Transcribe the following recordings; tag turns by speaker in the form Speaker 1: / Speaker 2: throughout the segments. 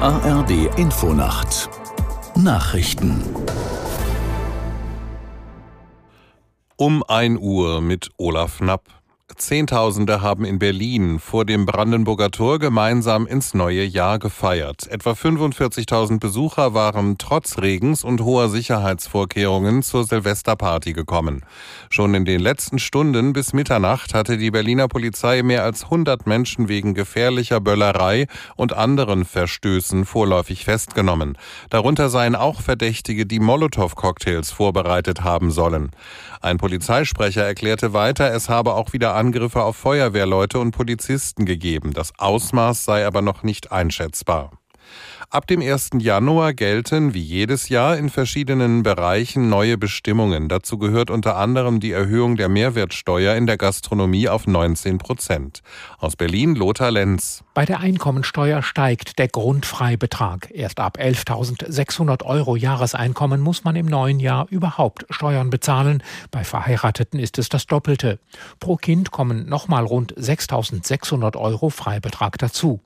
Speaker 1: ARD Infonacht Nachrichten
Speaker 2: Um 1 Uhr mit Olaf Knapp. Zehntausende haben in Berlin vor dem Brandenburger Tor gemeinsam ins neue Jahr gefeiert. Etwa 45.000 Besucher waren trotz Regens und hoher Sicherheitsvorkehrungen zur Silvesterparty gekommen. Schon in den letzten Stunden bis Mitternacht hatte die Berliner Polizei mehr als 100 Menschen wegen gefährlicher Böllerei und anderen Verstößen vorläufig festgenommen. Darunter seien auch Verdächtige, die Molotow-Cocktails vorbereitet haben sollen. Ein Polizeisprecher erklärte weiter, es habe auch wieder Angriffe auf Feuerwehrleute und Polizisten gegeben. Das Ausmaß sei aber noch nicht einschätzbar. Ab dem 1. Januar gelten wie jedes Jahr in verschiedenen Bereichen neue Bestimmungen. Dazu gehört unter anderem die Erhöhung der Mehrwertsteuer in der Gastronomie auf 19 Prozent. Aus Berlin Lothar Lenz.
Speaker 3: Bei der Einkommensteuer steigt der Grundfreibetrag. Erst ab 11.600 Euro Jahreseinkommen muss man im neuen Jahr überhaupt Steuern bezahlen. Bei Verheirateten ist es das Doppelte. Pro Kind kommen nochmal rund 6.600 Euro Freibetrag dazu.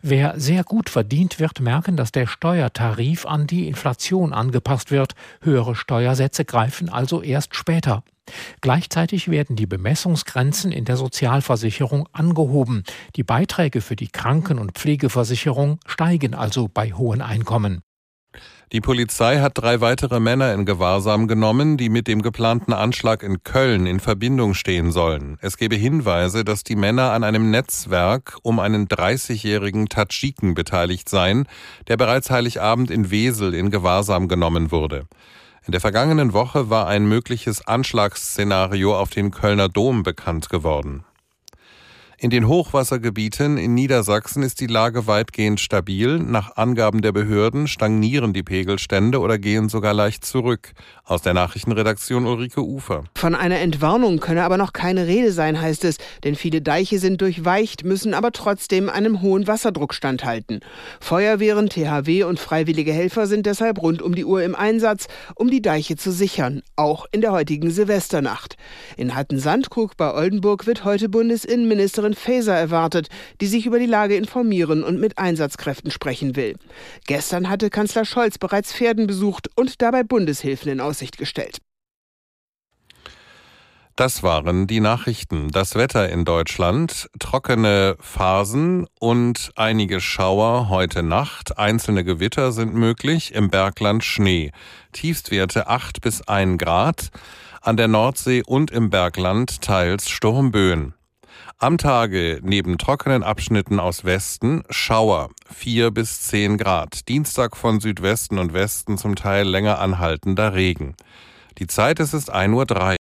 Speaker 3: Wer sehr gut verdient, wird merken, dass der Steuertarif an die Inflation angepasst wird. Höhere Steuersätze greifen also erst später. Gleichzeitig werden die Bemessungsgrenzen in der Sozialversicherung angehoben. Die Beiträge für die Kranken- und Pflegeversicherung steigen also bei hohen Einkommen.
Speaker 2: Die Polizei hat drei weitere Männer in Gewahrsam genommen, die mit dem geplanten Anschlag in Köln in Verbindung stehen sollen. Es gebe Hinweise, dass die Männer an einem Netzwerk um einen 30-jährigen Tadschiken beteiligt seien, der bereits Heiligabend in Wesel in Gewahrsam genommen wurde. In der vergangenen Woche war ein mögliches Anschlagsszenario auf den Kölner Dom bekannt geworden. In den Hochwassergebieten in Niedersachsen ist die Lage weitgehend stabil. Nach Angaben der Behörden stagnieren die Pegelstände oder gehen sogar leicht zurück. Aus der Nachrichtenredaktion Ulrike Ufer.
Speaker 4: Von einer Entwarnung könne aber noch keine Rede sein, heißt es, denn viele Deiche sind durchweicht, müssen aber trotzdem einem hohen Wasserdruck standhalten. Feuerwehren, THW und freiwillige Helfer sind deshalb rund um die Uhr im Einsatz, um die Deiche zu sichern, auch in der heutigen Silvesternacht. In Hattensandkrug bei Oldenburg wird heute Bundesinnenministerin Ministerin Faeser erwartet, die sich über die Lage informieren und mit Einsatzkräften sprechen will. Gestern hatte Kanzler Scholz bereits Pferden besucht und dabei Bundeshilfen in Aussicht gestellt.
Speaker 2: Das waren die Nachrichten. Das Wetter in Deutschland, trockene Phasen und einige Schauer heute Nacht. Einzelne Gewitter sind möglich, im Bergland Schnee. Tiefstwerte 8 bis 1 Grad, an der Nordsee und im Bergland teils Sturmböen. Am Tage neben trockenen Abschnitten aus Westen Schauer 4 bis 10 Grad. Dienstag von Südwesten und Westen zum Teil länger anhaltender Regen. Die Zeit es ist 1.03 Uhr.